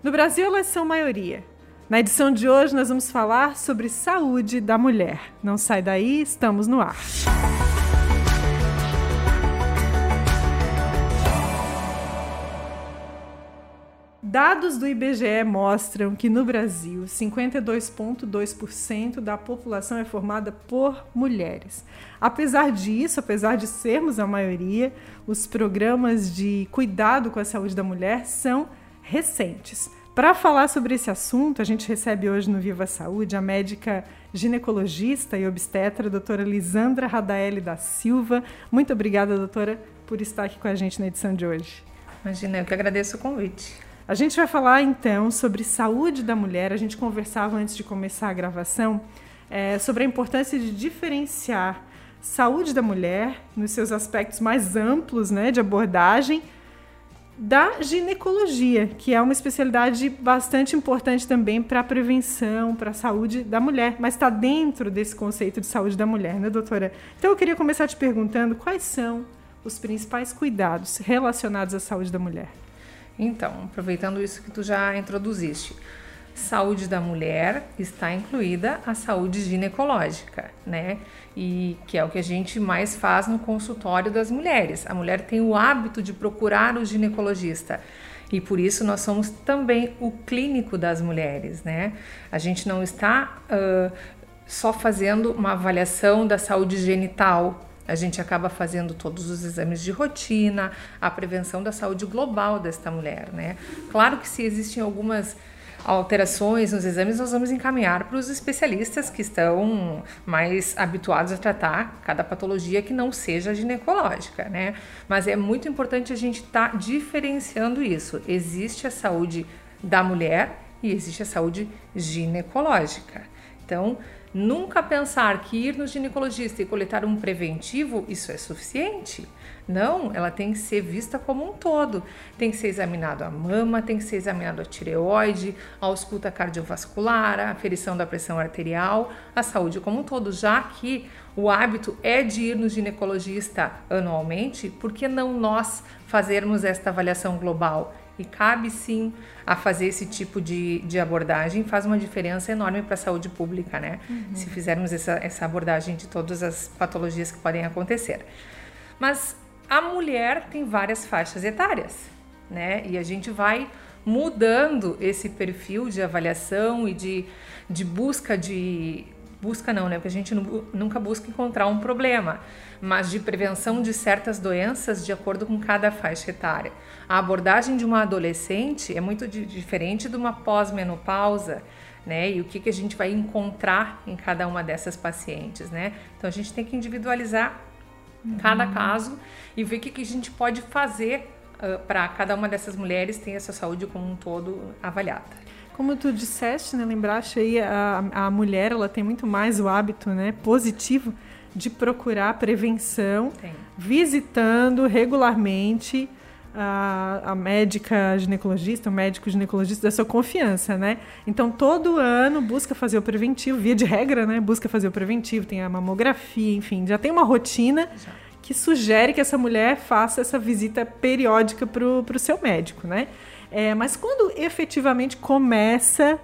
No Brasil, elas são maioria. Na edição de hoje, nós vamos falar sobre saúde da mulher. Não sai daí, estamos no ar. Dados do IBGE mostram que no Brasil, 52,2% da população é formada por mulheres. Apesar disso, apesar de sermos a maioria, os programas de cuidado com a saúde da mulher são recentes. Para falar sobre esse assunto, a gente recebe hoje no Viva Saúde a médica ginecologista e obstetra, doutora Lisandra Radaeli da Silva. Muito obrigada, doutora, por estar aqui com a gente na edição de hoje. Imagina, eu que agradeço o convite. A gente vai falar então sobre saúde da mulher. A gente conversava antes de começar a gravação é, sobre a importância de diferenciar saúde da mulher nos seus aspectos mais amplos né, de abordagem da ginecologia, que é uma especialidade bastante importante também para a prevenção, para a saúde da mulher, mas está dentro desse conceito de saúde da mulher, né, doutora? Então eu queria começar te perguntando quais são os principais cuidados relacionados à saúde da mulher. Então, aproveitando isso que tu já introduziste, saúde da mulher está incluída a saúde ginecológica, né? E que é o que a gente mais faz no consultório das mulheres. A mulher tem o hábito de procurar o ginecologista. E por isso nós somos também o clínico das mulheres, né? A gente não está uh, só fazendo uma avaliação da saúde genital, a gente acaba fazendo todos os exames de rotina, a prevenção da saúde global desta mulher, né? Claro que se existem algumas alterações nos exames, nós vamos encaminhar para os especialistas que estão mais habituados a tratar cada patologia que não seja ginecológica, né? Mas é muito importante a gente estar tá diferenciando isso. Existe a saúde da mulher e existe a saúde ginecológica. Então, nunca pensar que ir no ginecologista e coletar um preventivo, isso é suficiente. Não, ela tem que ser vista como um todo. Tem que ser examinado a mama, tem que ser examinado a tireoide, a ausculta cardiovascular, a aferição da pressão arterial, a saúde como um todo, já que o hábito é de ir no ginecologista anualmente, por que não nós fazermos esta avaliação global? E cabe sim a fazer esse tipo de, de abordagem, faz uma diferença enorme para a saúde pública, né? Uhum. Se fizermos essa, essa abordagem de todas as patologias que podem acontecer. Mas a mulher tem várias faixas etárias, né? E a gente vai mudando esse perfil de avaliação e de, de busca de. Busca não, né? Porque a gente nunca busca encontrar um problema, mas de prevenção de certas doenças de acordo com cada faixa etária. A abordagem de uma adolescente é muito diferente de uma pós-menopausa, né? E o que, que a gente vai encontrar em cada uma dessas pacientes, né? Então a gente tem que individualizar cada caso e ver o que, que a gente pode fazer uh, para cada uma dessas mulheres ter essa saúde como um todo avaliada. Como tu disseste, né, lembraste aí, a, a mulher ela tem muito mais o hábito né, positivo de procurar prevenção, tem. visitando regularmente a, a, médica ginecologista, o médico ginecologista da sua confiança, né? Então, todo ano busca fazer o preventivo, via de regra, né? Busca fazer o preventivo, tem a mamografia, enfim, já tem uma rotina que sugere que essa mulher faça essa visita periódica para o seu médico, né? É, mas quando efetivamente começa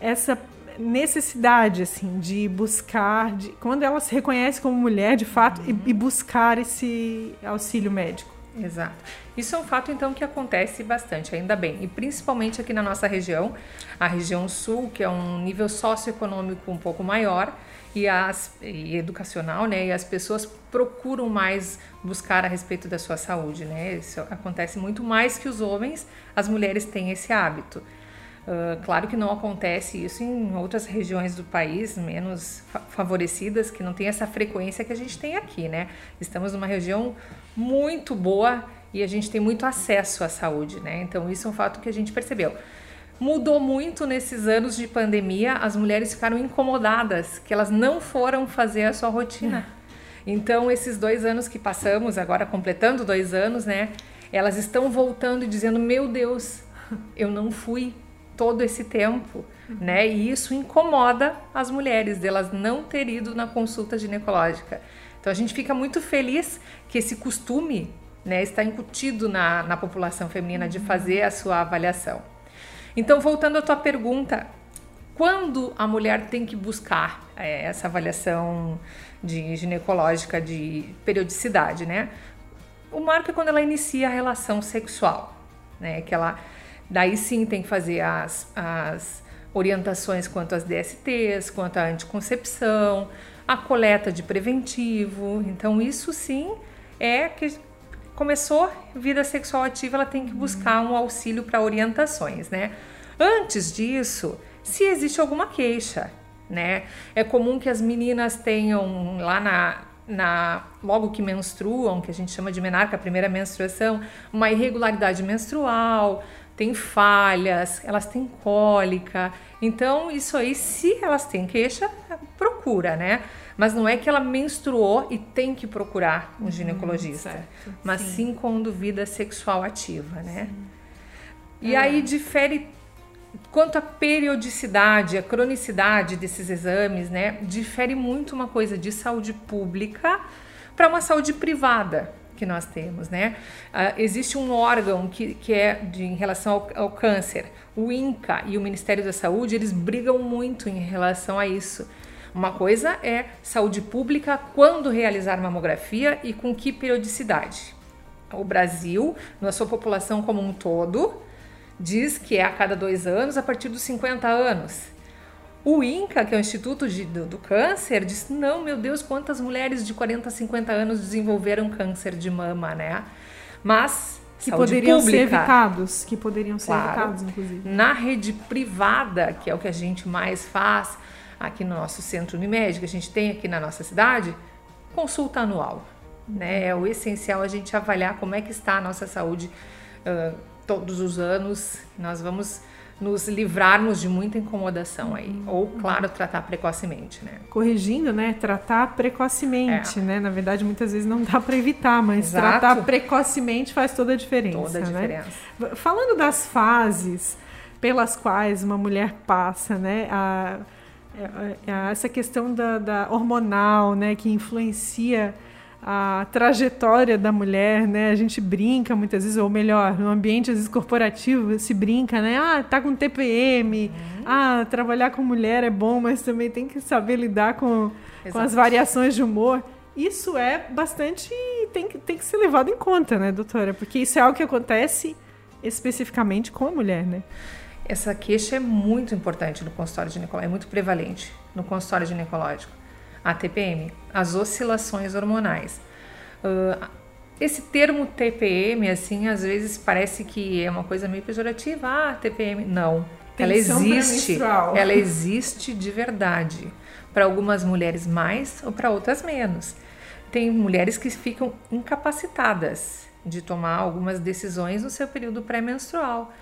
essa necessidade assim de buscar, de, quando ela se reconhece como mulher de fato uhum. e, e buscar esse auxílio médico? Exato. Isso é um fato então que acontece bastante, ainda bem, e principalmente aqui na nossa região, a região sul, que é um nível socioeconômico um pouco maior e, as, e educacional, né? E as pessoas procuram mais buscar a respeito da sua saúde, né? Isso acontece muito mais que os homens, as mulheres têm esse hábito. Uh, claro que não acontece isso em outras regiões do país menos favorecidas, que não tem essa frequência que a gente tem aqui, né? Estamos numa região muito boa e a gente tem muito acesso à saúde, né? Então, isso é um fato que a gente percebeu. Mudou muito nesses anos de pandemia, as mulheres ficaram incomodadas, que elas não foram fazer a sua rotina. Então, esses dois anos que passamos, agora completando dois anos, né? Elas estão voltando e dizendo: Meu Deus, eu não fui todo esse tempo, né? E isso incomoda as mulheres, delas não ter ido na consulta ginecológica. Então a gente fica muito feliz que esse costume né, está incutido na, na população feminina de fazer a sua avaliação. Então, voltando à tua pergunta, quando a mulher tem que buscar é, essa avaliação de ginecológica de periodicidade, né? O marco é quando ela inicia a relação sexual, né? Que ela daí sim tem que fazer as, as orientações quanto às DSTs, quanto à anticoncepção, a coleta de preventivo. Então, isso sim é que começou vida sexual ativa, ela tem que buscar um auxílio para orientações, né? Antes disso, se existe alguma queixa, né? É comum que as meninas tenham lá na, na logo que menstruam, que a gente chama de menarca, a primeira menstruação, uma irregularidade menstrual, tem falhas, elas têm cólica. Então, isso aí, se elas têm queixa, procura, né? Mas não é que ela menstruou e tem que procurar um uhum, ginecologista, hum, mas sim. sim. com dúvida sexual ativa, né? Sim. E é. aí difere quanto à periodicidade, a cronicidade desses exames, né? Difere muito uma coisa de saúde pública para uma saúde privada que nós temos, né? Uh, existe um órgão que, que é de, em relação ao, ao, câncer, o INCA e o Ministério da Saúde, eles brigam muito em relação a isso. Uma coisa é saúde pública, quando realizar mamografia e com que periodicidade. O Brasil, na sua população como um todo, diz que é a cada dois anos a partir dos 50 anos. O INCA, que é o Instituto de, do, do, Câncer, disse: não, meu Deus, quantas mulheres de 40, 50 anos desenvolveram câncer de mama, né? Mas. Que poderiam pública, ser evitados, que poderiam ser claro, evitados, inclusive. Na rede privada, que é o que a gente mais faz aqui no nosso centro Unimed, que a gente tem aqui na nossa cidade, consulta anual. Né? É o essencial a gente avaliar como é que está a nossa saúde uh, todos os anos. Nós vamos nos livrarmos de muita incomodação aí. Uhum. Ou, claro, tratar precocemente, né? Corrigindo, né? Tratar precocemente, é. né? Na verdade, muitas vezes não dá para evitar, mas Exato. tratar precocemente faz toda a diferença. Toda a né? diferença. Falando das fases pelas quais uma mulher passa, né? A, essa questão da, da hormonal, né? Que influencia a trajetória da mulher, né? A gente brinca muitas vezes, ou melhor, no ambiente às vezes corporativo se brinca, né? Ah, tá com TPM. Uhum. Ah, trabalhar com mulher é bom, mas também tem que saber lidar com, com as variações de humor. Isso é bastante tem que tem que ser levado em conta, né, doutora? Porque isso é algo que acontece especificamente com a mulher, né? Essa queixa é muito importante no consultório ginecológico, é muito prevalente no consultório ginecológico a TPM, as oscilações hormonais. Uh, esse termo TPM, assim, às vezes parece que é uma coisa meio pejorativa. Ah, TPM. Não. ela existe. Ela existe de verdade. Para algumas mulheres mais ou para outras menos. Tem mulheres que ficam incapacitadas de tomar algumas decisões no seu período pré-menstrual.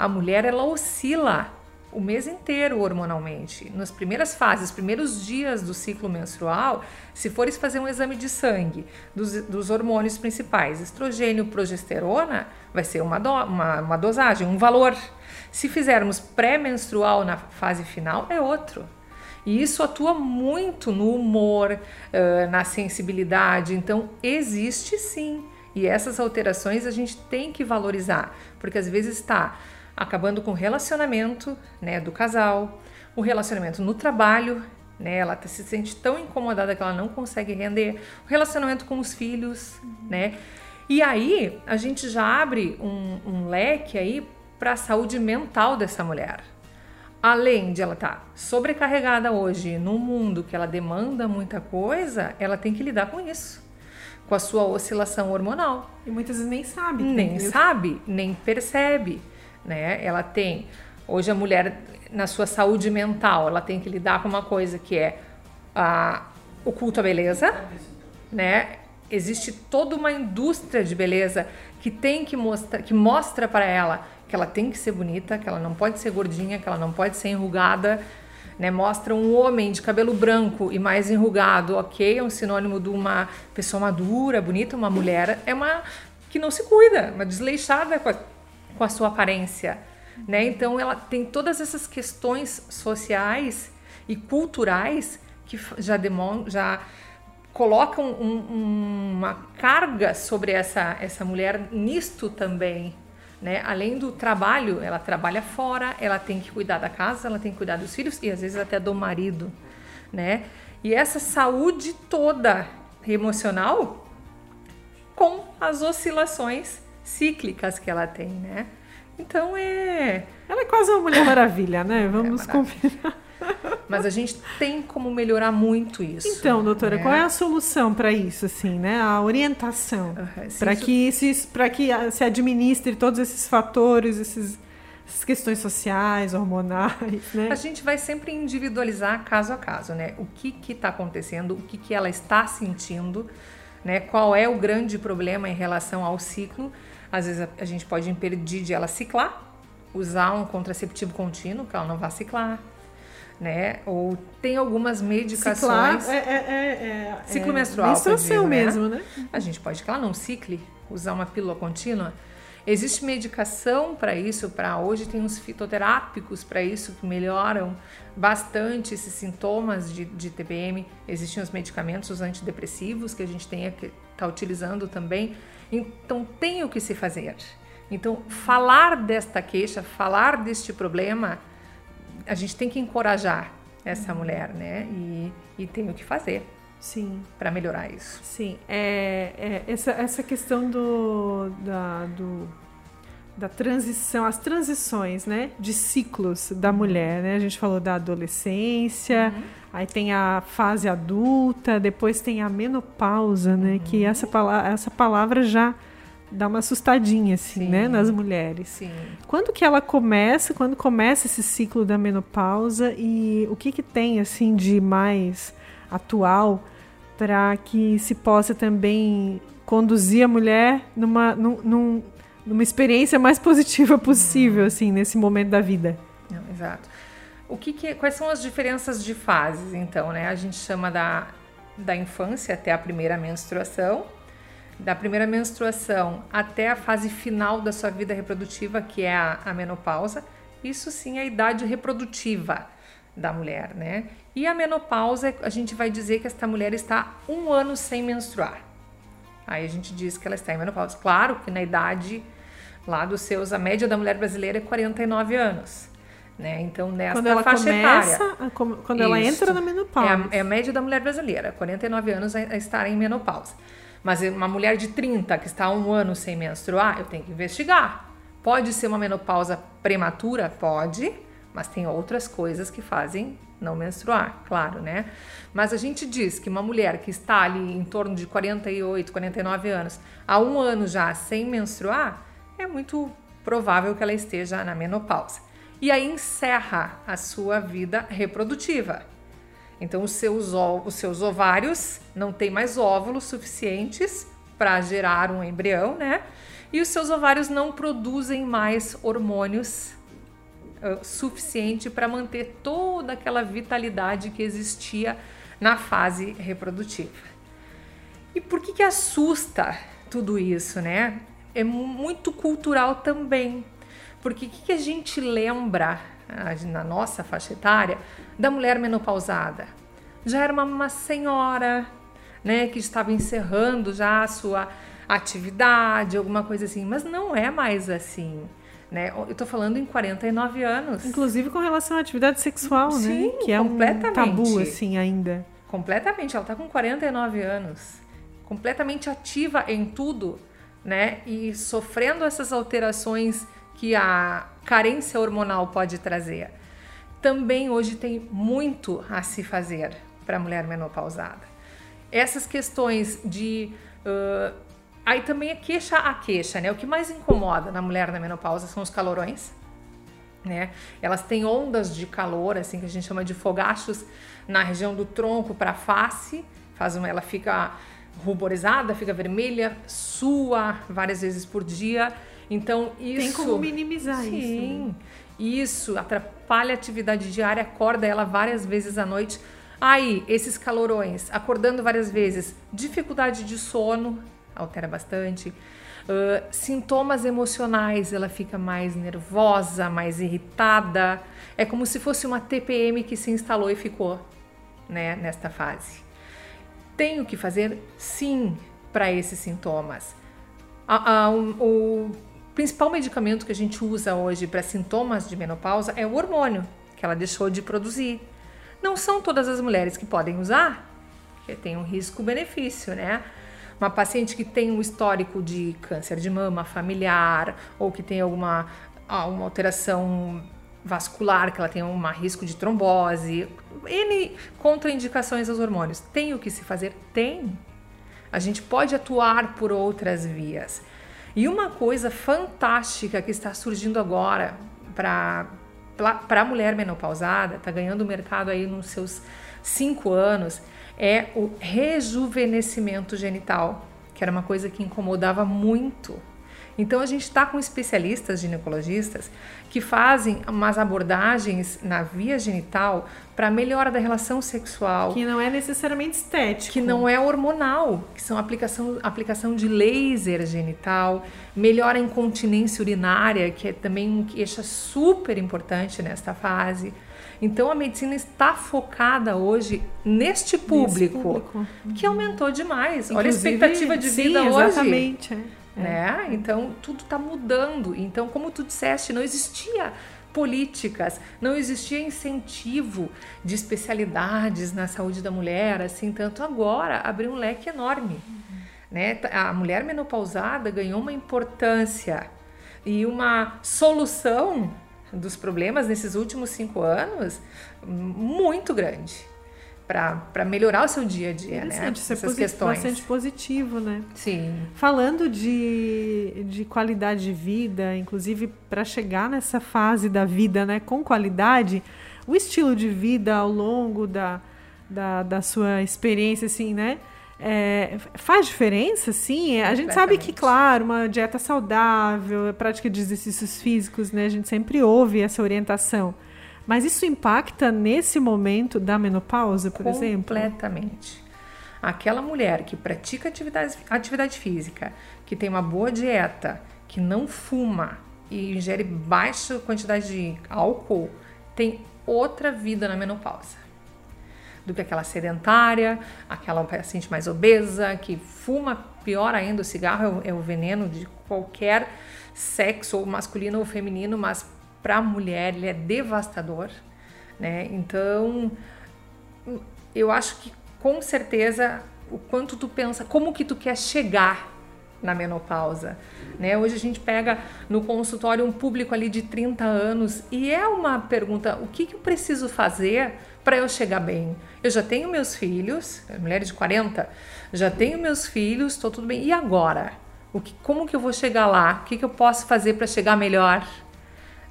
A mulher ela oscila o mês inteiro hormonalmente. Nas primeiras fases, primeiros dias do ciclo menstrual, se fores fazer um exame de sangue dos, dos hormônios principais, estrogênio, progesterona, vai ser uma, do, uma, uma dosagem, um valor. Se fizermos pré-menstrual na fase final, é outro. E isso atua muito no humor, na sensibilidade. Então, existe sim. E essas alterações a gente tem que valorizar, porque às vezes está acabando com o relacionamento né, do casal, o relacionamento no trabalho, né, ela tá, se sente tão incomodada que ela não consegue render, o relacionamento com os filhos, né? E aí a gente já abre um, um leque aí para a saúde mental dessa mulher. Além de ela estar tá sobrecarregada hoje num mundo que ela demanda muita coisa, ela tem que lidar com isso, com a sua oscilação hormonal. E muitas vezes nem sabe. Nem sabe, nem percebe né? Ela tem hoje a mulher na sua saúde mental, ela tem que lidar com uma coisa que é a, o culto à beleza, né? Existe toda uma indústria de beleza que tem que mostrar, que mostra para ela que ela tem que ser bonita, que ela não pode ser gordinha, que ela não pode ser enrugada, né? Mostra um homem de cabelo branco e mais enrugado, ok? É um sinônimo de uma pessoa madura, bonita, uma mulher é uma que não se cuida, uma desleixada com a, com a sua aparência, né? Então ela tem todas essas questões sociais e culturais que já demon já colocam um, um, uma carga sobre essa essa mulher nisto também, né? Além do trabalho, ela trabalha fora, ela tem que cuidar da casa, ela tem que cuidar dos filhos e às vezes até do marido, né? E essa saúde toda emocional com as oscilações cíclicas que ela tem, né? Então é. Ela é quase uma mulher maravilha, né? Vamos é combinar. Mas a gente tem como melhorar muito isso. Então, doutora, né? qual é a solução para isso, assim, né? A orientação uhum, para isso... que esses, para que se administre todos esses fatores, esses, essas questões sociais, hormonais, né? A gente vai sempre individualizar caso a caso, né? O que que está acontecendo, o que que ela está sentindo, né? Qual é o grande problema em relação ao ciclo? Às vezes a, a gente pode impedir de ela ciclar, usar um contraceptivo contínuo, que ela não vá ciclar né? Ou tem algumas medicações. Ciclar é, é, é, é ciclo menstrual. Menstruação né? mesmo, né? A gente pode que ela não cicle, usar uma pílula contínua. Existe medicação para isso, para hoje tem uns fitoterápicos para isso que melhoram bastante esses sintomas de, de TPM. Existem os medicamentos, os antidepressivos que a gente tem que tá utilizando também. Então tem o que se fazer. Então falar desta queixa, falar deste problema a gente tem que encorajar essa mulher, né? E, e tem o que fazer. Sim. Para melhorar isso. Sim. É, é, essa, essa questão do, da, do, da transição, as transições, né? De ciclos da mulher, né? A gente falou da adolescência, uhum. aí tem a fase adulta, depois tem a menopausa, né? Uhum. Que essa, essa palavra já dá uma assustadinha, assim, Sim. né, nas mulheres. Sim. Quando que ela começa, quando começa esse ciclo da menopausa e o que que tem, assim, de mais atual para que se possa também conduzir a mulher numa, num, num, numa experiência mais positiva possível, hum. assim, nesse momento da vida. Não, exato. O que, que quais são as diferenças de fases, então, né? A gente chama da, da infância até a primeira menstruação, da primeira menstruação até a fase final da sua vida reprodutiva, que é a, a menopausa, isso sim é a idade reprodutiva da mulher, né? E a menopausa, a gente vai dizer que esta mulher está um ano sem menstruar. Aí a gente diz que ela está em menopausa. Claro que na idade lá dos seus, a média da mulher brasileira é 49 anos. Né? Então, nessa quando ela faixa começa, etária. Quando Isso. ela entra na menopausa. É a, é a média da mulher brasileira, 49 anos a, a estar em menopausa. Mas uma mulher de 30 que está há um ano sem menstruar, eu tenho que investigar. Pode ser uma menopausa prematura? Pode, mas tem outras coisas que fazem não menstruar, claro, né? Mas a gente diz que uma mulher que está ali em torno de 48, 49 anos, há um ano já sem menstruar, é muito provável que ela esteja na menopausa. E aí encerra a sua vida reprodutiva. Então, os seus, os seus ovários não têm mais óvulos suficientes para gerar um embrião, né? E os seus ovários não produzem mais hormônios uh, suficiente para manter toda aquela vitalidade que existia na fase reprodutiva. E por que, que assusta tudo isso, né? É muito cultural também. Porque o que, que a gente lembra na nossa faixa etária, da mulher menopausada. Já era uma, uma senhora, né, que estava encerrando já a sua atividade, alguma coisa assim, mas não é mais assim. Né? Eu tô falando em 49 anos. Inclusive com relação à atividade sexual, né? Sim, né? Que é um tabu, assim, ainda. Completamente. Ela tá com 49 anos. Completamente ativa em tudo, né? E sofrendo essas alterações que a carência hormonal pode trazer. Também hoje tem muito a se fazer para a mulher menopausada. Essas questões de. Uh, aí também é queixa a queixa, né? O que mais incomoda na mulher na menopausa são os calorões. Né? Elas têm ondas de calor, assim que a gente chama de fogachos, na região do tronco para a face, faz uma, ela fica ruborizada, fica vermelha, sua várias vezes por dia então, isso. Tem como minimizar sim, isso. Sim. Né? Isso atrapalha a atividade diária, acorda ela várias vezes à noite. Aí, esses calorões, acordando várias vezes, dificuldade de sono, altera bastante. Uh, sintomas emocionais, ela fica mais nervosa, mais irritada. É como se fosse uma TPM que se instalou e ficou né, nesta fase. Tenho que fazer sim para esses sintomas. A, a, um, o principal medicamento que a gente usa hoje para sintomas de menopausa é o hormônio, que ela deixou de produzir. Não são todas as mulheres que podem usar, porque tem um risco-benefício, né? Uma paciente que tem um histórico de câncer de mama familiar ou que tem alguma uma alteração vascular, que ela tem um risco de trombose, N contraindicações aos hormônios. Tem o que se fazer? Tem. A gente pode atuar por outras vias. E uma coisa fantástica que está surgindo agora para a mulher menopausada, está ganhando mercado aí nos seus cinco anos, é o rejuvenescimento genital, que era uma coisa que incomodava muito então a gente está com especialistas ginecologistas que fazem umas abordagens na via genital para melhora da relação sexual. Que não é necessariamente estético. Que não é hormonal, que são aplicação, aplicação de laser genital, melhora a incontinência urinária, que é também um queixa super importante nesta fase. Então a medicina está focada hoje neste público, público. que aumentou demais. Inclusive, Olha a expectativa de vida sim, hoje. Exatamente. É. É. Né? Então tudo está mudando. Então, como tu disseste, não existia políticas, não existia incentivo de especialidades na saúde da mulher, assim, tanto agora abriu um leque enorme. Uhum. Né? A mulher menopausada ganhou uma importância e uma solução dos problemas nesses últimos cinco anos muito grande para melhorar o seu dia a dia, né? Isso é Essas questões. bastante positivo, né? Sim. Falando de, de qualidade de vida, inclusive para chegar nessa fase da vida, né, com qualidade, o estilo de vida ao longo da, da, da sua experiência, assim, né? É, faz diferença, sim. A gente sabe que, claro, uma dieta saudável, prática de exercícios físicos, né? A gente sempre ouve essa orientação. Mas isso impacta nesse momento da menopausa, por exemplo? Completamente. Aquela mulher que pratica atividade, atividade física, que tem uma boa dieta, que não fuma e ingere baixa quantidade de álcool, tem outra vida na menopausa do que aquela sedentária, aquela paciente mais obesa, que fuma, pior ainda, o cigarro é o, é o veneno de qualquer sexo, ou masculino ou feminino, mas para a mulher ele é devastador, né? Então, eu acho que com certeza o quanto tu pensa, como que tu quer chegar na menopausa, né? Hoje a gente pega no consultório um público ali de 30 anos e é uma pergunta, o que, que eu preciso fazer para eu chegar bem? Eu já tenho meus filhos, mulheres de 40, já tenho meus filhos, estou tudo bem. E agora? O que, como que eu vou chegar lá? O que, que eu posso fazer para chegar melhor?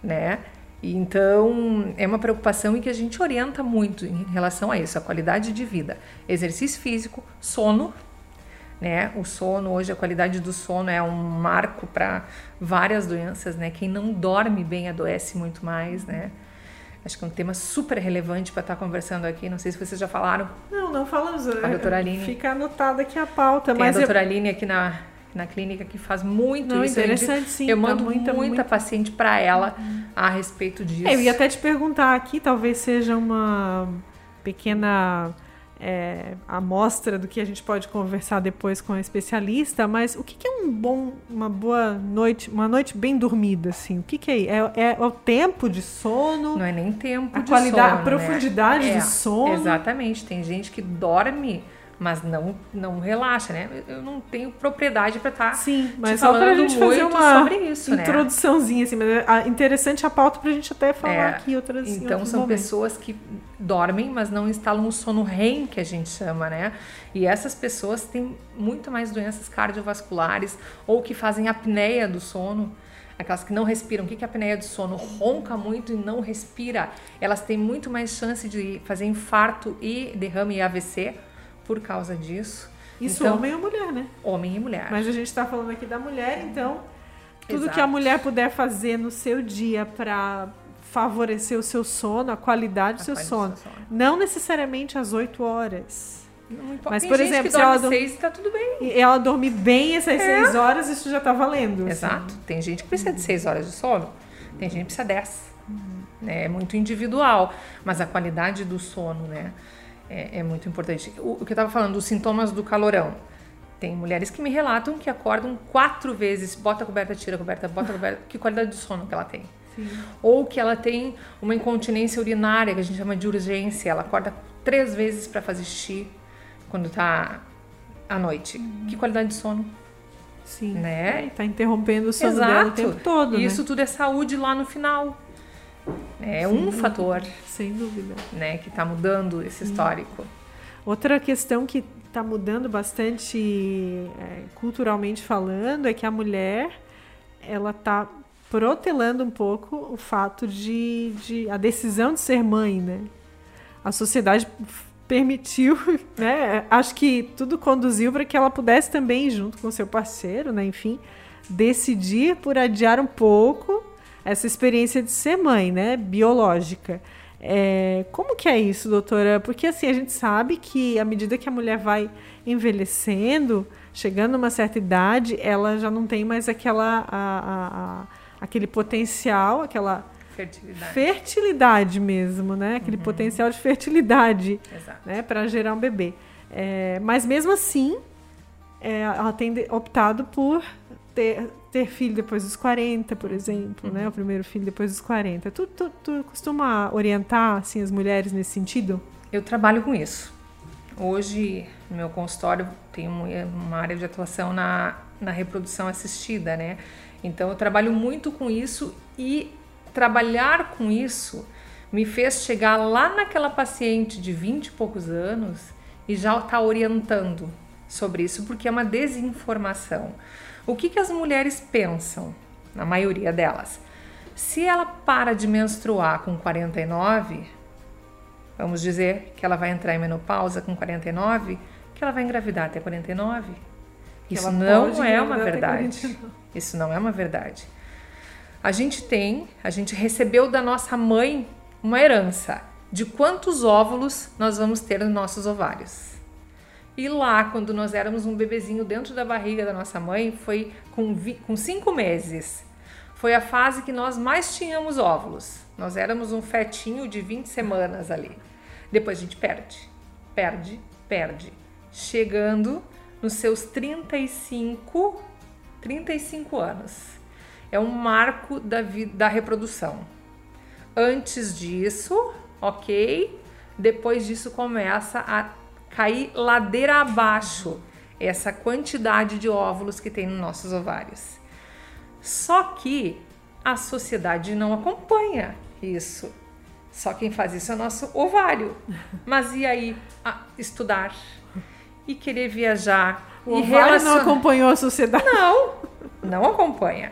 Né? Então, é uma preocupação em que a gente orienta muito em relação a isso, a qualidade de vida. Exercício físico, sono, né? O sono, hoje a qualidade do sono é um marco para várias doenças, né? Quem não dorme bem adoece muito mais, né? Acho que é um tema super relevante para estar tá conversando aqui. Não sei se vocês já falaram. Não, não falamos. A doutora Aline. Fica anotada aqui a pauta. Tem mas a doutora eu... Aline aqui na, na clínica que faz muito Não, isso. Interessante, sim. Eu tá mando muita, muita, muita paciente para ela uhum. a respeito disso. É, eu ia até te perguntar aqui, talvez seja uma pequena é, amostra do que a gente pode conversar depois com a especialista, mas o que, que, é um bom, uma boa noite, uma noite bem dormida, assim? O que, que é? é? É, o tempo de sono? Não é nem tempo a de qualidade, sono, a profundidade né? do sono. Exatamente. Tem gente que dorme mas não não relaxa, né? Eu não tenho propriedade para estar tá Sim, mas só para a gente fazer uma sobre isso, né? introduçãozinha né? assim, mas é interessante a pauta para a gente até falar é, aqui outras Então são momentos. pessoas que dormem, mas não instalam o sono REM que a gente chama, né? E essas pessoas têm muito mais doenças cardiovasculares ou que fazem apneia do sono aquelas que não respiram. O que é a apneia do sono? Ronca muito e não respira. Elas têm muito mais chance de fazer infarto e derrame e AVC por causa disso. Isso então, homem ou mulher, né? Homem e mulher. Mas a gente está falando aqui da mulher, então tudo Exato. que a mulher puder fazer no seu dia para favorecer o seu sono, a qualidade do seu sono. sono. Não necessariamente às 8 horas. Mas, Tem por exemplo, se ela dormir seis, tá tudo bem. E ela dormir bem essas é. 6 horas, isso já tá valendo. Assim. Exato. Assim. Tem gente que precisa de 6 horas de sono, tem gente que precisa de 10. Uhum. É muito individual, mas a qualidade do sono, né? É, é muito importante. O, o que eu estava falando, os sintomas do calorão. Tem mulheres que me relatam que acordam quatro vezes, bota a coberta, tira a coberta, bota a coberta. que qualidade de sono que ela tem? Sim. Ou que ela tem uma incontinência urinária, que a gente chama de urgência. Ela acorda três vezes para fazer xixi quando tá à noite. Uhum. Que qualidade de sono? Sim. Né? É, tá interrompendo o sono Exato. dela o tempo todo. E né? isso tudo é saúde lá no final. É Sem um dúvida. fator. Sem dúvida. Né, que está mudando esse histórico. Outra questão que está mudando bastante é, culturalmente falando é que a mulher ela está protelando um pouco o fato de, de a decisão de ser mãe, né? A sociedade permitiu, né? Acho que tudo conduziu para que ela pudesse também, junto com seu parceiro, né? Enfim, decidir por adiar um pouco essa experiência de ser mãe, né? Biológica. É, como que é isso, doutora? Porque assim, a gente sabe que à medida que a mulher vai envelhecendo, chegando a uma certa idade, ela já não tem mais aquela, a, a, a, aquele potencial, aquela fertilidade, fertilidade mesmo, né? Aquele uhum. potencial de fertilidade né? para gerar um bebê. É, mas mesmo assim, é, ela tem optado por ter, ter filho depois dos 40, por exemplo, né? uhum. né? O primeiro filho depois dos 40. Tu, tu, tu costuma orientar assim, as mulheres nesse sentido? Eu trabalho com isso. Hoje, no meu consultório, tenho uma área de atuação na, na reprodução assistida, né? Então, eu trabalho muito com isso e trabalhar com isso me fez chegar lá naquela paciente de 20 e poucos anos e já está orientando sobre isso, porque é uma desinformação. O que, que as mulheres pensam, na maioria delas? Se ela para de menstruar com 49, vamos dizer que ela vai entrar em menopausa com 49, que ela vai engravidar até 49. Isso não é uma verdade. Isso não é uma verdade. A gente tem, a gente recebeu da nossa mãe uma herança de quantos óvulos nós vamos ter nos nossos ovários. E lá, quando nós éramos um bebezinho dentro da barriga da nossa mãe, foi com, com cinco meses. Foi a fase que nós mais tínhamos óvulos. Nós éramos um fetinho de 20 semanas ali. Depois a gente perde, perde, perde. Chegando nos seus 35, 35 anos é um marco da, da reprodução. Antes disso, ok? Depois disso começa a cair ladeira abaixo essa quantidade de óvulos que tem nos nossos ovários. Só que a sociedade não acompanha isso. Só quem faz isso é o nosso ovário. Mas e aí? Ah, estudar e querer viajar. O e ovário relacion... não acompanhou a sociedade? Não, não acompanha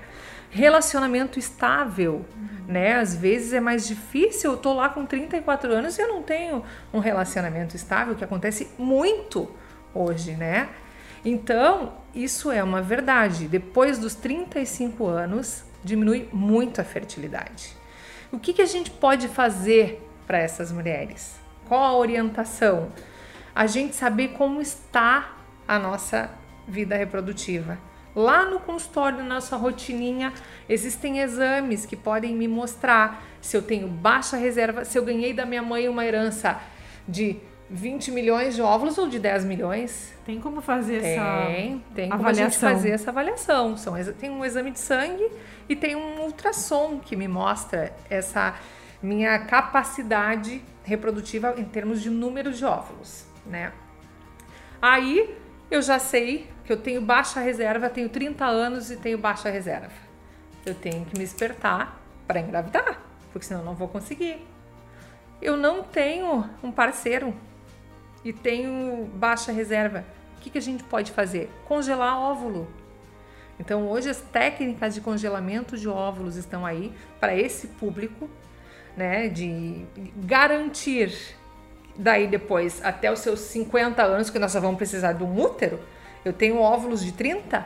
relacionamento estável, né? Às vezes é mais difícil, eu tô lá com 34 anos e eu não tenho um relacionamento estável, que acontece muito hoje, né? Então, isso é uma verdade. Depois dos 35 anos, diminui muito a fertilidade. O que, que a gente pode fazer para essas mulheres? Qual a orientação? A gente saber como está a nossa vida reprodutiva. Lá no consultório, na nossa rotininha, existem exames que podem me mostrar se eu tenho baixa reserva, se eu ganhei da minha mãe uma herança de 20 milhões de óvulos ou de 10 milhões. Tem como fazer tem, essa tem, tem como avaliação. fazer essa avaliação. São, tem um exame de sangue e tem um ultrassom que me mostra essa minha capacidade reprodutiva em termos de número de óvulos, né? Aí eu já sei que eu tenho baixa reserva, tenho 30 anos e tenho baixa reserva. Eu tenho que me espertar para engravidar, porque senão não vou conseguir. Eu não tenho um parceiro e tenho baixa reserva. O que, que a gente pode fazer? Congelar óvulo. Então, hoje as técnicas de congelamento de óvulos estão aí para esse público, né, de garantir daí depois até os seus 50 anos que nós só vamos precisar de um útero, eu tenho óvulos de 30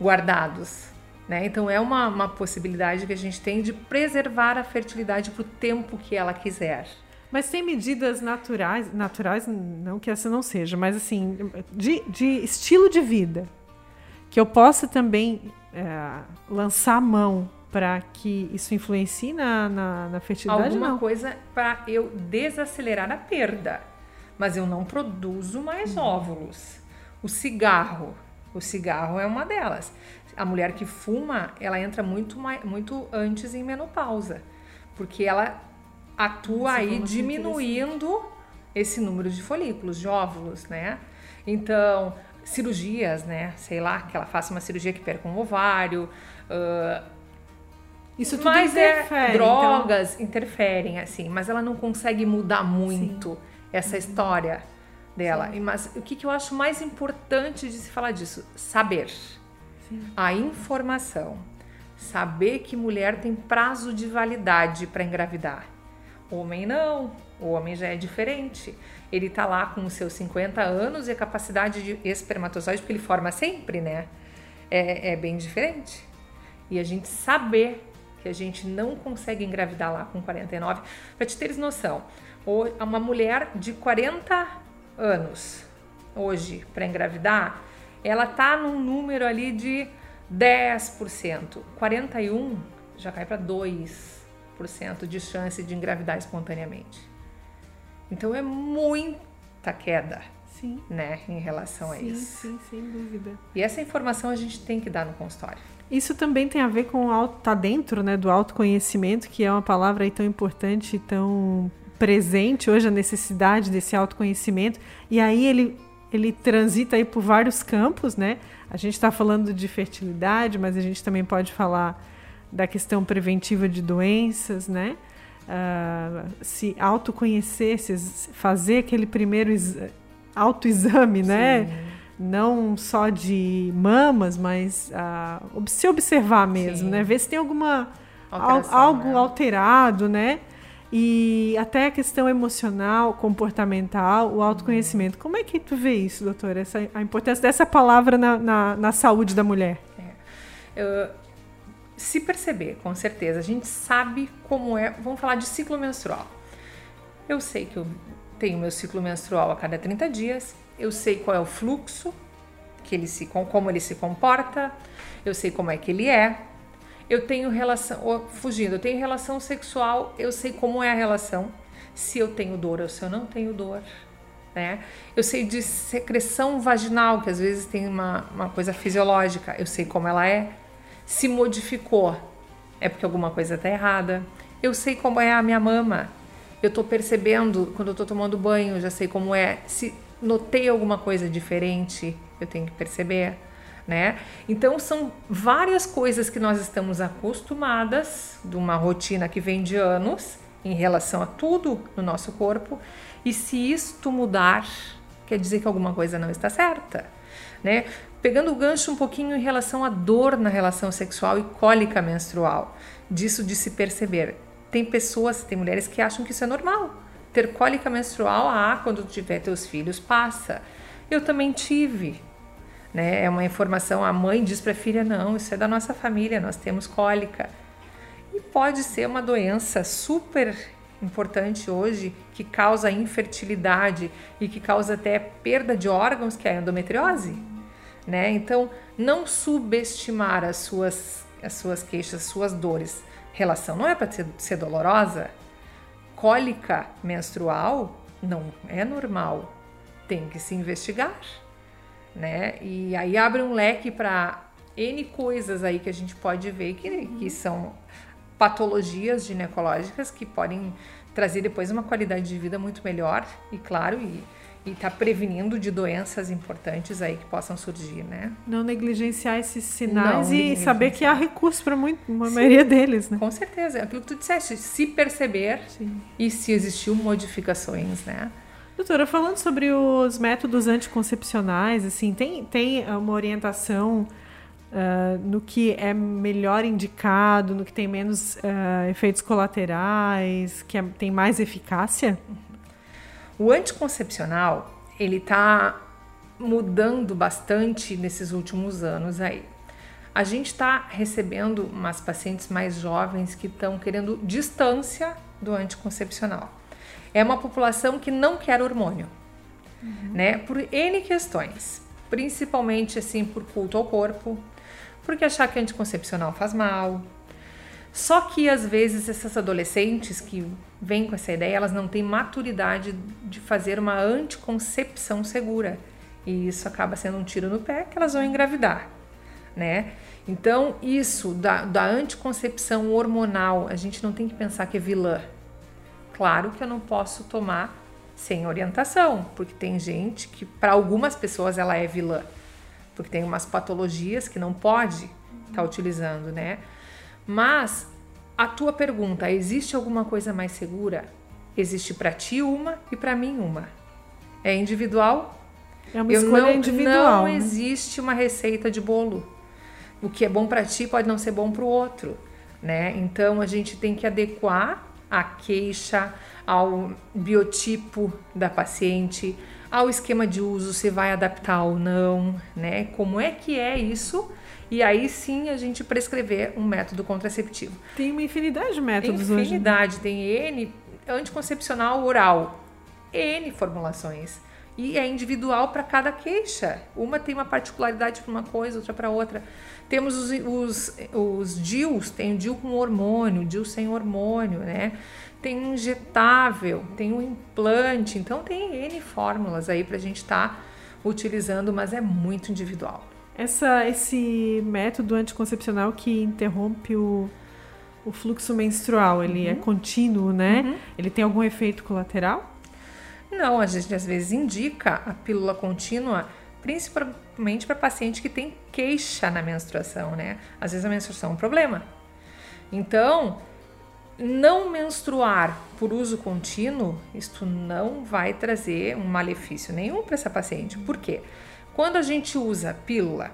guardados. Né? Então é uma, uma possibilidade que a gente tem de preservar a fertilidade para o tempo que ela quiser. Mas tem medidas naturais, naturais, não que essa não seja, mas assim, de, de estilo de vida, que eu possa também é, lançar mão para que isso influencie na, na, na fertilidade? Alguma não. coisa para eu desacelerar a perda, mas eu não produzo mais uhum. óvulos. O cigarro, O cigarro é uma delas. A mulher que fuma, ela entra muito, mais, muito antes em menopausa, porque ela atua aí diminuindo esse número de folículos, de óvulos, né? Então, cirurgias, né? Sei lá, que ela faça uma cirurgia que perca um ovário. Uh, isso tudo mas é interfere, é, drogas então... interferem, assim, mas ela não consegue mudar muito Sim. essa uhum. história dela. Sim. Mas o que, que eu acho mais importante de se falar disso? Saber. Sim. A informação. Saber que mulher tem prazo de validade para engravidar. Homem não. O homem já é diferente. Ele tá lá com os seus 50 anos e a capacidade de espermatozoide, porque ele forma sempre, né? É, é bem diferente. E a gente saber que a gente não consegue engravidar lá com 49, para te teres noção, uma mulher de 40 anos hoje para engravidar, ela tá num número ali de 10%, 41 já cai para 2% de chance de engravidar espontaneamente. Então é muita queda. Sim. Né, em relação sim, a isso. Sim, sem dúvida. E essa informação a gente tem que dar no consultório. Isso também tem a ver com o tá dentro, né, do autoconhecimento, que é uma palavra aí tão importante, tão presente hoje a necessidade desse autoconhecimento. E aí ele ele transita aí por vários campos, né? A gente está falando de fertilidade, mas a gente também pode falar da questão preventiva de doenças, né? uh, se autoconhecer, se fazer aquele primeiro autoexame, né? Não só de mamas, mas uh, se observar mesmo, Sim. né? Ver se tem alguma algo né? alterado, né? E até a questão emocional, comportamental, o autoconhecimento. Como é que tu vê isso, doutora? Essa, a importância dessa palavra na, na, na saúde da mulher? É. Se perceber, com certeza. A gente sabe como é. Vamos falar de ciclo menstrual. Eu sei que eu tenho meu ciclo menstrual a cada 30 dias, eu sei qual é o fluxo, que ele se, como ele se comporta, eu sei como é que ele é. Eu tenho relação, fugindo, eu tenho relação sexual, eu sei como é a relação, se eu tenho dor ou se eu não tenho dor. Né? Eu sei de secreção vaginal, que às vezes tem uma, uma coisa fisiológica, eu sei como ela é se modificou, é porque alguma coisa está errada. Eu sei como é a minha mama. Eu estou percebendo quando eu estou tomando banho, já sei como é. Se notei alguma coisa diferente, eu tenho que perceber, né? Então são várias coisas que nós estamos acostumadas de uma rotina que vem de anos em relação a tudo no nosso corpo. E se isto mudar, quer dizer que alguma coisa não está certa, né? Pegando o gancho um pouquinho em relação à dor na relação sexual e cólica menstrual, disso de se perceber. Tem pessoas, tem mulheres que acham que isso é normal. Ter cólica menstrual, ah, quando tiver teus filhos, passa. Eu também tive. Né? É uma informação, a mãe diz para a filha: não, isso é da nossa família, nós temos cólica. E pode ser uma doença super importante hoje que causa infertilidade e que causa até perda de órgãos, que é a endometriose né? Então, não subestimar as suas, as suas queixas, as suas dores. Relação não é para ser, ser dolorosa. Cólica menstrual não é normal. Tem que se investigar, né? E aí abre um leque para N coisas aí que a gente pode ver que, que são patologias ginecológicas que podem trazer depois uma qualidade de vida muito melhor e claro e e tá prevenindo de doenças importantes aí que possam surgir, né? Não negligenciar esses sinais Não, e saber que há recurso para a maioria deles, né? Com certeza, é aquilo que tu disseste, se perceber Sim. e se existiu modificações, né? Doutora, falando sobre os métodos anticoncepcionais, assim, tem, tem uma orientação uh, no que é melhor indicado, no que tem menos uh, efeitos colaterais, que é, tem mais eficácia? O anticoncepcional, ele tá mudando bastante nesses últimos anos aí. A gente está recebendo umas pacientes mais jovens que estão querendo distância do anticoncepcional. É uma população que não quer hormônio, uhum. né? Por N questões, principalmente assim por culto ao corpo, porque achar que anticoncepcional faz mal. Só que às vezes essas adolescentes que vêm com essa ideia, elas não têm maturidade de fazer uma anticoncepção segura. E isso acaba sendo um tiro no pé que elas vão engravidar, né? Então, isso da, da anticoncepção hormonal, a gente não tem que pensar que é vilã. Claro que eu não posso tomar sem orientação, porque tem gente que, para algumas pessoas, ela é vilã, porque tem umas patologias que não pode estar tá utilizando, né? Mas a tua pergunta, existe alguma coisa mais segura? Existe para ti uma e para mim uma. É individual? É uma escolha não, individual. Não né? existe uma receita de bolo. O que é bom para ti pode não ser bom para o outro, né? Então a gente tem que adequar a queixa ao biotipo da paciente, ao esquema de uso, se vai adaptar ou não, né? Como é que é isso? E aí sim a gente prescrever um método contraceptivo. Tem uma infinidade de métodos infinidade, hoje. tem N anticoncepcional oral, N formulações. E é individual para cada queixa. Uma tem uma particularidade para uma coisa, outra para outra. Temos os, os, os DIUs, tem o DIU com hormônio, DIU sem hormônio, né? Tem um injetável, tem um implante. Então tem N fórmulas aí para a gente estar tá utilizando, mas é muito individual. Essa, esse método anticoncepcional que interrompe o, o fluxo menstrual, ele é uhum. é contínuo, né? Uhum. Ele tem algum efeito colateral? Não, a gente às vezes indica a pílula contínua principalmente para paciente que tem queixa na menstruação, né? Às vezes a menstruação é um problema. Então, não menstruar por uso contínuo, isto não vai trazer um malefício nenhum para essa paciente. Por quê? Quando a gente usa pílula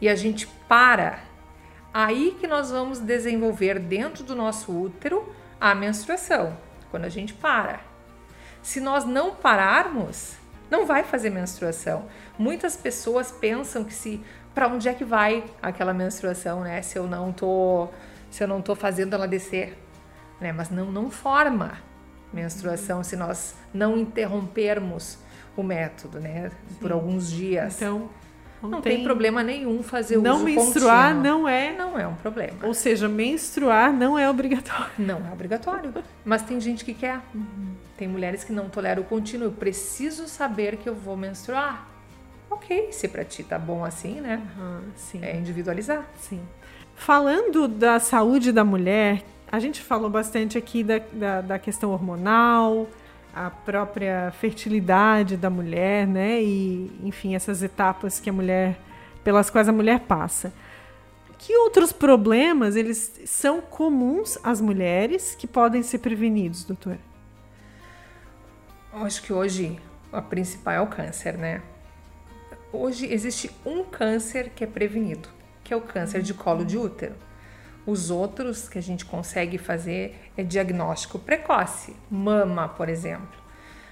e a gente para, aí que nós vamos desenvolver dentro do nosso útero a menstruação. Quando a gente para. Se nós não pararmos, não vai fazer menstruação. Muitas pessoas pensam que se para onde é que vai aquela menstruação, né? Se eu não tô, se eu não tô fazendo ela descer, né? Mas não não forma menstruação se nós não interrompermos o método, né? Sim. Por alguns dias. Então, não, não tem, tem, problema nenhum fazer o não menstruar contínuo. não é não é um problema. Ou seja, menstruar não é obrigatório. Não é obrigatório, mas tem gente que quer. Uhum. Tem mulheres que não toleram o contínuo. Eu preciso saber que eu vou menstruar. Ok, se para ti tá bom assim, né? Uhum, sim. É individualizar. Sim. Falando da saúde da mulher, a gente falou bastante aqui da, da, da questão hormonal, a própria fertilidade da mulher, né? E, enfim, essas etapas que a mulher, pelas quais a mulher passa. Que outros problemas eles são comuns às mulheres que podem ser prevenidos, doutora? Acho que hoje a principal é o câncer, né? Hoje existe um câncer que é prevenido, que é o câncer de colo de útero. Os outros que a gente consegue fazer é diagnóstico precoce, mama, por exemplo.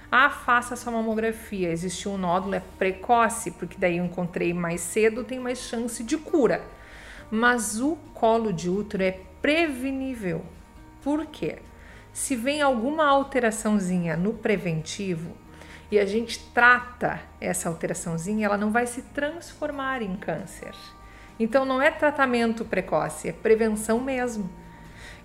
Ah, faça sua mamografia, existiu um nódulo, é precoce, porque daí eu encontrei mais cedo, tem mais chance de cura. Mas o colo de útero é prevenível. Por quê? Se vem alguma alteraçãozinha no preventivo e a gente trata essa alteraçãozinha, ela não vai se transformar em câncer. Então não é tratamento precoce, é prevenção mesmo.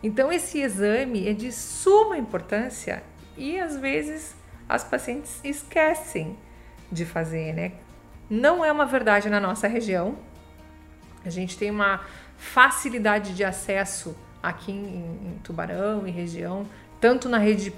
Então esse exame é de suma importância e às vezes as pacientes esquecem de fazer, né? Não é uma verdade na nossa região. A gente tem uma facilidade de acesso aqui em, em Tubarão e região, tanto na rede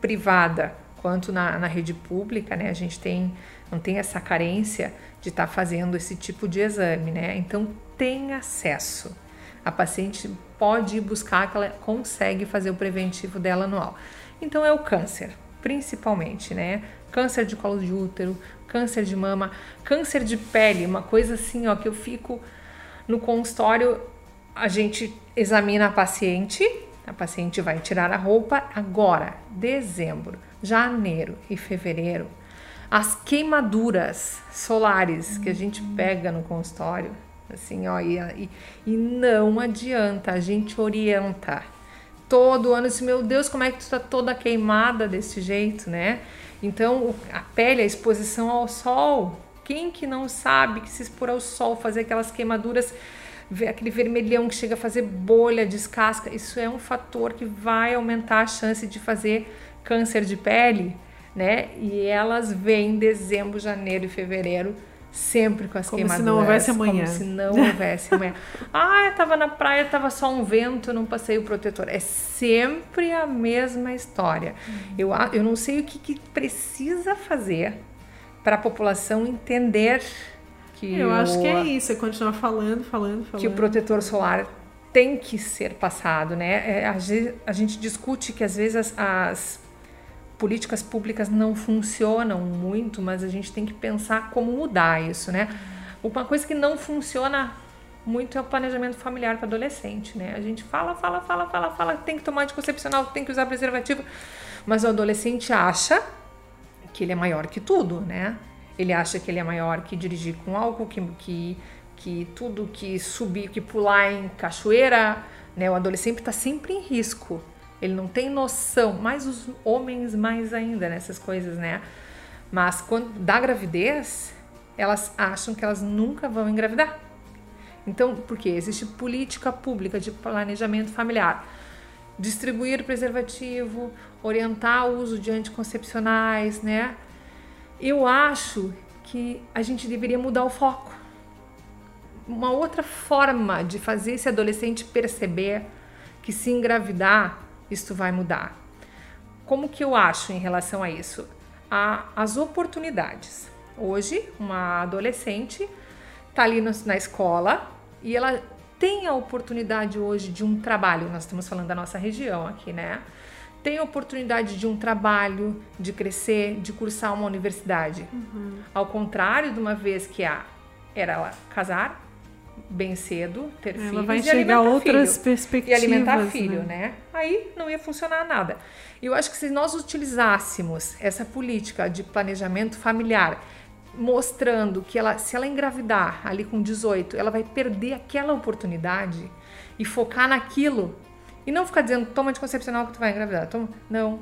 privada quanto na, na rede pública, né? A gente tem não tem essa carência de estar tá fazendo esse tipo de exame, né? Então tem acesso. A paciente pode ir buscar que ela consegue fazer o preventivo dela anual. Então é o câncer, principalmente, né? Câncer de colo de útero, câncer de mama, câncer de pele, uma coisa assim, ó, que eu fico no consultório, a gente examina a paciente, a paciente vai tirar a roupa agora, dezembro, janeiro e fevereiro as queimaduras solares que a gente pega no consultório, assim, ó, e, e, e não adianta, a gente orienta. Todo ano, assim, meu Deus, como é que tu tá toda queimada desse jeito, né? Então, a pele, a exposição ao sol, quem que não sabe que se expor ao sol, fazer aquelas queimaduras, aquele vermelhão que chega a fazer bolha, descasca, isso é um fator que vai aumentar a chance de fazer câncer de pele né? E elas vêm dezembro, janeiro e fevereiro sempre com as como queimaduras. se não houvesse amanhã. Como se não houvesse amanhã. ah, eu tava na praia, tava só um vento, não passei o protetor. É sempre a mesma história. Uhum. Eu, eu não sei o que, que precisa fazer para a população entender que eu o, acho que é isso, é continuar falando, falando, falando. Que o protetor solar tem que ser passado, né? É, a, a, gente discute que às vezes as, as, políticas públicas não funcionam muito, mas a gente tem que pensar como mudar isso, né? Uma coisa que não funciona muito é o planejamento familiar para adolescente, né? A gente fala, fala, fala, fala, fala, tem que tomar anticoncepcional, tem que usar preservativo, mas o adolescente acha que ele é maior que tudo, né? Ele acha que ele é maior que dirigir com álcool, que, que, que tudo que subir, que pular em cachoeira, né? O adolescente está sempre em risco. Ele não tem noção, mais os homens mais ainda nessas coisas, né? Mas quando da gravidez, elas acham que elas nunca vão engravidar. Então, porque existe política pública de planejamento familiar, distribuir preservativo, orientar o uso de anticoncepcionais, né? Eu acho que a gente deveria mudar o foco. Uma outra forma de fazer esse adolescente perceber que se engravidar, isto vai mudar. Como que eu acho em relação a isso? A, as oportunidades. Hoje, uma adolescente está ali no, na escola e ela tem a oportunidade hoje de um trabalho. Nós estamos falando da nossa região aqui, né? tem oportunidade de um trabalho, de crescer, de cursar uma universidade. Uhum. Ao contrário de uma vez que a era ela casar bem cedo, ter ela filhos vai e alimentar outras filho, perspectivas e alimentar filho, né? né? Aí não ia funcionar nada. Eu acho que se nós utilizássemos essa política de planejamento familiar, mostrando que ela, se ela engravidar ali com 18, ela vai perder aquela oportunidade e focar naquilo e não ficar dizendo, toma anticoncepcional que tu vai engravidar. Toma. Não.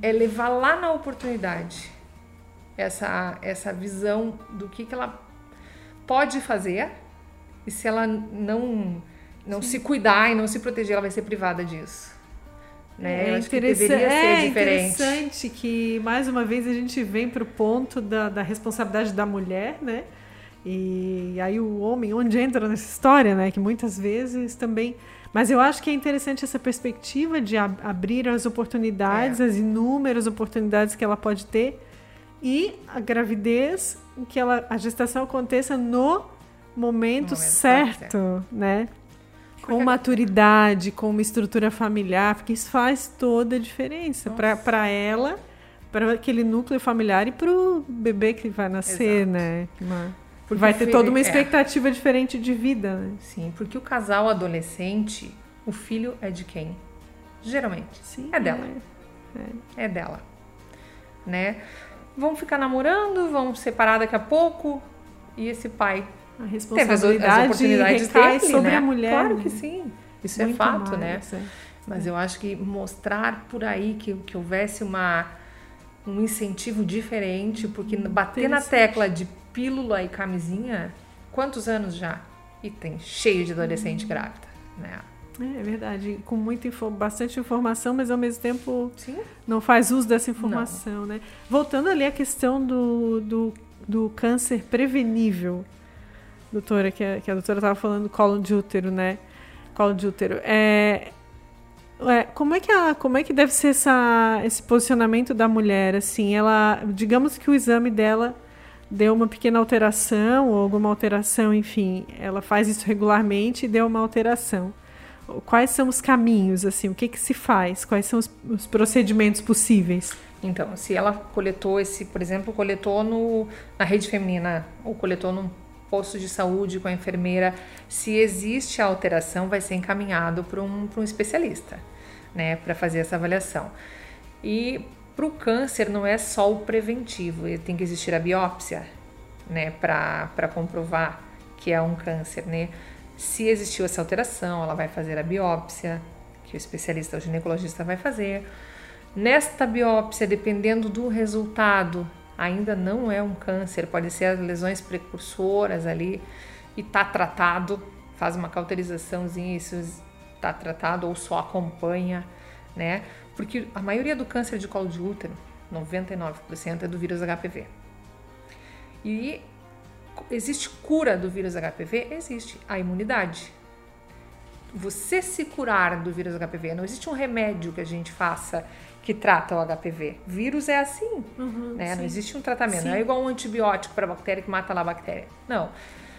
É levar lá na oportunidade essa, essa visão do que, que ela pode fazer e se ela não, não se cuidar e não se proteger, ela vai ser privada disso. Né? É, interessante, é interessante que, mais uma vez, a gente vem para o ponto da, da responsabilidade da mulher, né? E aí o homem, onde entra nessa história, né? Que muitas vezes também mas eu acho que é interessante essa perspectiva de ab abrir as oportunidades, é. as inúmeras oportunidades que ela pode ter e a gravidez, que ela, a gestação aconteça no momento, momento certo, certo, né? Com maturidade, com uma estrutura familiar, porque isso faz toda a diferença para ela, para aquele núcleo familiar e para o bebê que vai nascer, Exato. né? Uma... Porque vai ter toda uma é. expectativa é. diferente de vida, né? Sim, porque o casal adolescente, o filho é de quem? Geralmente. Sim, é dela. É. é dela. Né? Vão ficar namorando, vão separar daqui a pouco. E esse pai a responsabilidade teve as, as oportunidades recai dele, sobre né? a mulher. Claro né? que sim. Isso é Muito é fato, mais, né? É. Mas eu acho que mostrar por aí que, que houvesse uma, um incentivo diferente, porque bater na tecla de pílula e camisinha, quantos anos já? E tem cheio de adolescente hum. grávida, né? É, é verdade, com muita bastante informação, mas ao mesmo tempo Sim. não faz uso dessa informação, não. né? Voltando ali à questão do, do, do câncer prevenível, doutora, que a, que a doutora estava falando do colo de útero, né? Colo de útero. É, é, como é que a, como é que deve ser essa, esse posicionamento da mulher assim ela digamos que o exame dela deu uma pequena alteração ou alguma alteração, enfim, ela faz isso regularmente e deu uma alteração. Quais são os caminhos, assim, o que, que se faz? Quais são os, os procedimentos possíveis? Então, se ela coletou esse, por exemplo, coletou no, na rede feminina ou coletou num posto de saúde com a enfermeira, se existe a alteração, vai ser encaminhado para um, um especialista, né, para fazer essa avaliação. E para o câncer não é só o preventivo, tem que existir a biópsia, né, para comprovar que é um câncer, né? Se existiu essa alteração, ela vai fazer a biópsia, que o especialista, o ginecologista vai fazer. Nesta biópsia, dependendo do resultado, ainda não é um câncer, pode ser as lesões precursoras ali e tá tratado, faz uma cauterizaçãozinha, isso está tratado ou só acompanha, né? Porque a maioria do câncer de colo de útero 99% é do vírus HPV. E existe cura do vírus HPV? Existe. A imunidade. Você se curar do vírus HPV, não existe um remédio que a gente faça que trata o HPV. Vírus é assim, uhum, né? Não existe um tratamento. Sim. Não é igual um antibiótico para a bactéria que mata lá a bactéria. Não.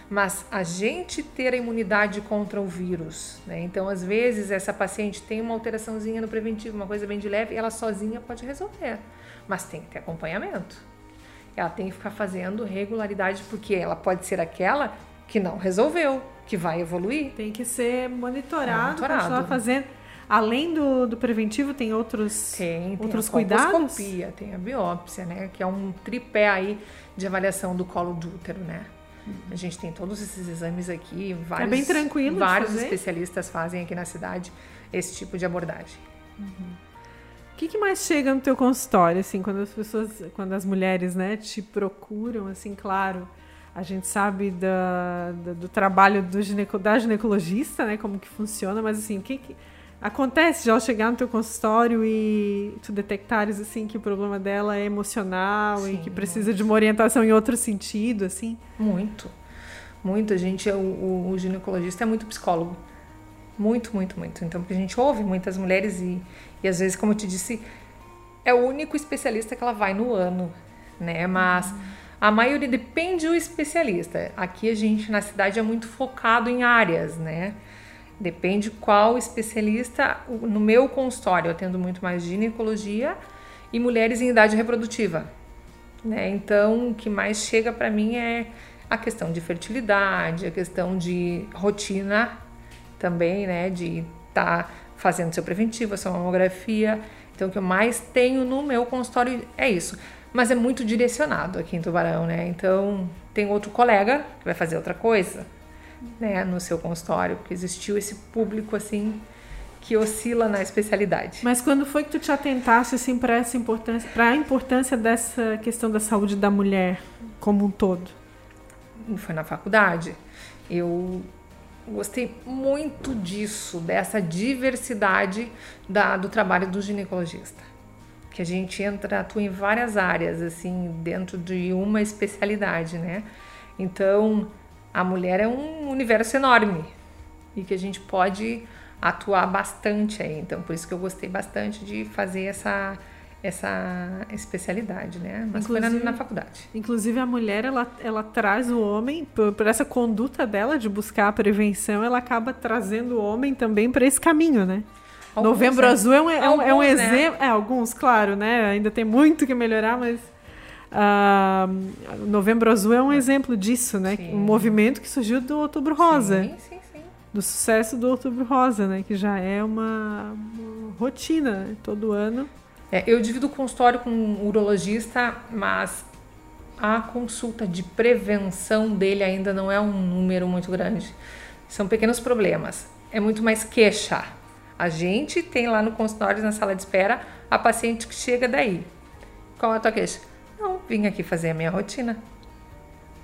Mas a gente ter a imunidade contra o vírus, né? Então, às vezes, essa paciente tem uma alteraçãozinha no preventivo, uma coisa bem de leve, e ela sozinha pode resolver. Mas tem que ter acompanhamento. Ela tem que ficar fazendo regularidade, porque ela pode ser aquela que não resolveu, que vai evoluir. Tem que ser monitorado, monitorado. continuar fazendo Além do, do preventivo, tem outros, tem, outros tem a cuidados? Tem a biópsia, né? Que é um tripé aí de avaliação do colo do útero, né? Uhum. A gente tem todos esses exames aqui, vários, é bem tranquilo vários especialistas fazem aqui na cidade esse tipo de abordagem. Uhum. O que, que, mais chega no teu consultório, assim, quando as pessoas, quando as mulheres, né, te procuram, assim, claro, a gente sabe da, da do trabalho do gineco, da ginecologista, né, como que funciona, mas assim, o que, que Acontece ela chegar no teu consultório e tu detectares assim que o problema dela é emocional Sim, e que precisa muito. de uma orientação em outro sentido, assim? Muito. Muito. A gente, o, o, o ginecologista é muito psicólogo. Muito, muito, muito. Então, porque a gente ouve muitas mulheres e, e às vezes, como eu te disse, é o único especialista que ela vai no ano, né? Mas uhum. a maioria depende do especialista. Aqui a gente na cidade é muito focado em áreas, né? Depende qual especialista. No meu consultório, eu atendo muito mais ginecologia e mulheres em idade reprodutiva. Né? Então, o que mais chega para mim é a questão de fertilidade, a questão de rotina também, né? De estar tá fazendo seu preventivo, sua mamografia. Então, o que eu mais tenho no meu consultório é isso. Mas é muito direcionado aqui em Tubarão, né? Então, tem outro colega que vai fazer outra coisa né, no seu consultório, porque existiu esse público assim que oscila na especialidade. Mas quando foi que tu te atentaste assim para essa importância, para a importância dessa questão da saúde da mulher como um todo? Foi na faculdade. Eu gostei muito disso, dessa diversidade da, do trabalho do ginecologista. Que a gente entra, atua em várias áreas, assim, dentro de uma especialidade, né? Então, a mulher é um universo enorme e que a gente pode atuar bastante aí. Então, por isso que eu gostei bastante de fazer essa essa especialidade, né? Mas inclusive, foi na, na, faculdade. Inclusive a mulher ela, ela traz o homem por, por, essa conduta dela de buscar a prevenção, ela acaba trazendo o homem também para esse caminho, né? Alguns, Novembro é. Azul é um, é um, alguns, é um né? exemplo, né? é alguns, claro, né? Ainda tem muito que melhorar, mas Uh, Novembro Azul é um exemplo disso, né? Sim. Um movimento que surgiu do Outubro Rosa. Sim, sim, sim. Do sucesso do Outubro Rosa, né? Que já é uma, uma rotina né? todo ano. É, eu divido o consultório com um urologista, mas a consulta de prevenção dele ainda não é um número muito grande. São pequenos problemas. É muito mais queixa. A gente tem lá no consultório, na sala de espera, a paciente que chega daí. Qual é a tua queixa? Vim aqui fazer a minha rotina.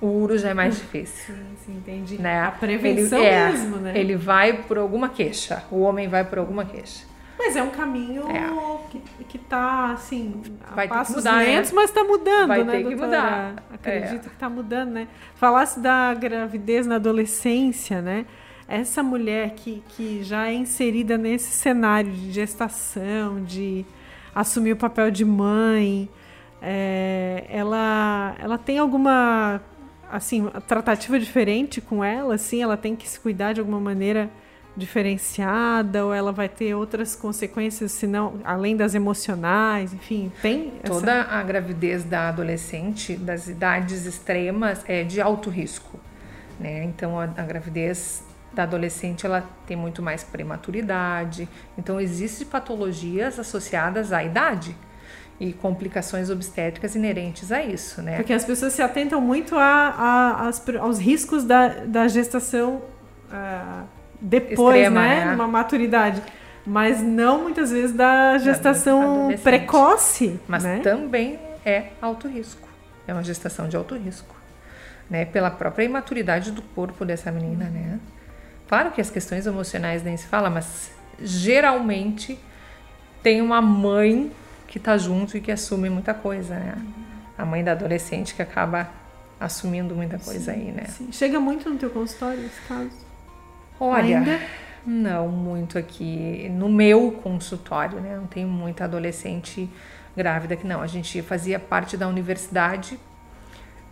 O uro já é mais difícil. Sim, sim, entendi. Né? A prevenção ele, é, mesmo, né? Ele vai por alguma queixa. O homem vai por alguma queixa. Mas é um caminho é. Que, que tá, assim, vai a passos mudar, né? lentos, né? mas tá mudando, vai né, ter que mudar. Acredito é. que tá mudando, né? Falasse da gravidez na adolescência, né? Essa mulher que, que já é inserida nesse cenário de gestação, de assumir o papel de mãe, é, ela, ela tem alguma assim tratativa diferente com ela, assim, ela tem que se cuidar de alguma maneira diferenciada ou ela vai ter outras consequências, senão além das emocionais, enfim, tem essa... toda a gravidez da adolescente das idades extremas é de alto risco, né? Então a, a gravidez da adolescente ela tem muito mais prematuridade, então existem patologias associadas à idade e complicações obstétricas inerentes a isso, né? Porque as pessoas se atentam muito a, a, as, aos riscos da, da gestação uh, depois, Extrema, né? né? Uma maturidade. Mas não muitas vezes da gestação precoce. Mas né? também é alto risco. É uma gestação de alto risco. Né? Pela própria imaturidade do corpo dessa menina, né? Claro que as questões emocionais nem se fala, mas geralmente tem uma mãe que está junto e que assume muita coisa, né? A mãe da adolescente que acaba assumindo muita coisa sim, aí, né? Sim. Chega muito no teu consultório esse caso? Olha, Ainda? não muito aqui no meu consultório, né? Não tem muita adolescente grávida que não. A gente fazia parte da universidade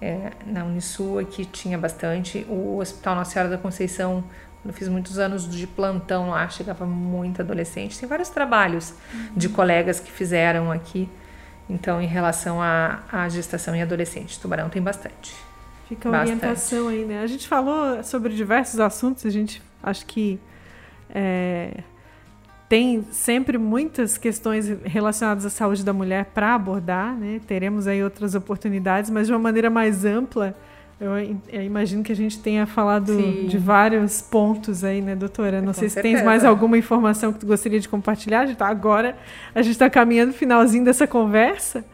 é, na Unisul aqui tinha bastante. O Hospital Nossa Senhora da Conceição eu fiz muitos anos de plantão lá, chegava muita adolescente. Tem vários trabalhos uhum. de colegas que fizeram aqui. Então, em relação à, à gestação em adolescente, Tubarão tem bastante. Fica a orientação aí, né? A gente falou sobre diversos assuntos, a gente acho que é, tem sempre muitas questões relacionadas à saúde da mulher para abordar, né? Teremos aí outras oportunidades, mas de uma maneira mais ampla eu, eu, imagino que a gente tenha falado Sim. de vários pontos aí, né, doutora? Não Com sei se tem mais alguma informação que tu gostaria de compartilhar. Tá, agora a gente está caminhando no finalzinho dessa conversa,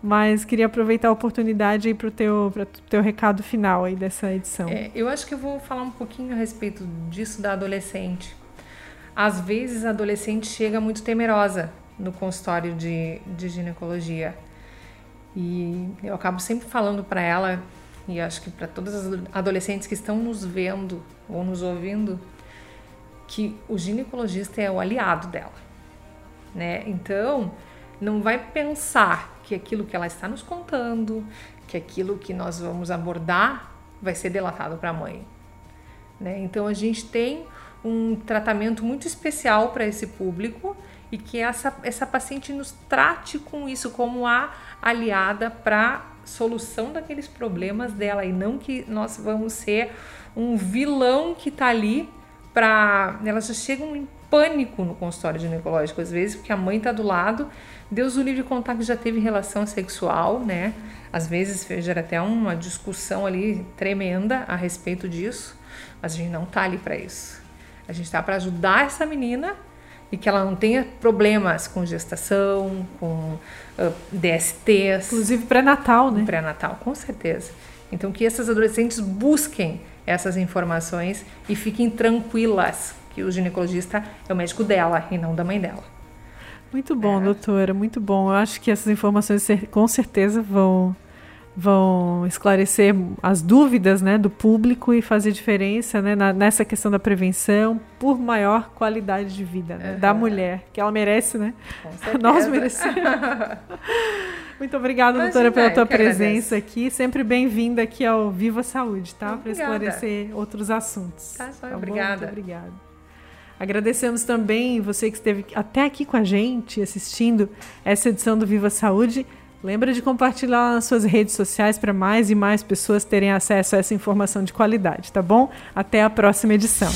mas queria aproveitar a oportunidade aí para o teu, teu recado final aí dessa edição. É, eu acho que eu vou falar um pouquinho a respeito disso da adolescente. Às vezes a adolescente chega muito temerosa no consultório de, de ginecologia. E eu acabo sempre falando para ela e acho que para todas as adolescentes que estão nos vendo ou nos ouvindo, que o ginecologista é o aliado dela, né? Então, não vai pensar que aquilo que ela está nos contando, que aquilo que nós vamos abordar vai ser delatado para a mãe, né? Então, a gente tem um tratamento muito especial para esse público e que essa, essa paciente nos trate com isso como a aliada para solução daqueles problemas dela e não que nós vamos ser um vilão que está ali para elas já chegam em pânico no consultório ginecológico às vezes porque a mãe está do lado. Deus o livre contar que já teve relação sexual né? Às vezes gera até uma discussão ali tremenda a respeito disso mas a gente não tá ali para isso. A gente está para ajudar essa menina e que ela não tenha problemas com gestação, com uh, DSTs. Inclusive pré-natal, né? Pré-natal, com certeza. Então que essas adolescentes busquem essas informações e fiquem tranquilas que o ginecologista é o médico dela e não da mãe dela. Muito bom, é. doutora, muito bom. Eu acho que essas informações com certeza vão vão esclarecer as dúvidas né, do público e fazer diferença né, na, nessa questão da prevenção por maior qualidade de vida né, uhum. da mulher, que ela merece, né? Nós merecemos. Muito obrigada, Imagina, doutora, pela tua presença aqui. Sempre bem-vinda aqui ao Viva Saúde, tá? Para esclarecer outros assuntos. Tá, tá obrigada. Muito obrigada. Agradecemos também você que esteve até aqui com a gente assistindo essa edição do Viva Saúde. Lembra de compartilhar nas suas redes sociais para mais e mais pessoas terem acesso a essa informação de qualidade, tá bom? Até a próxima edição.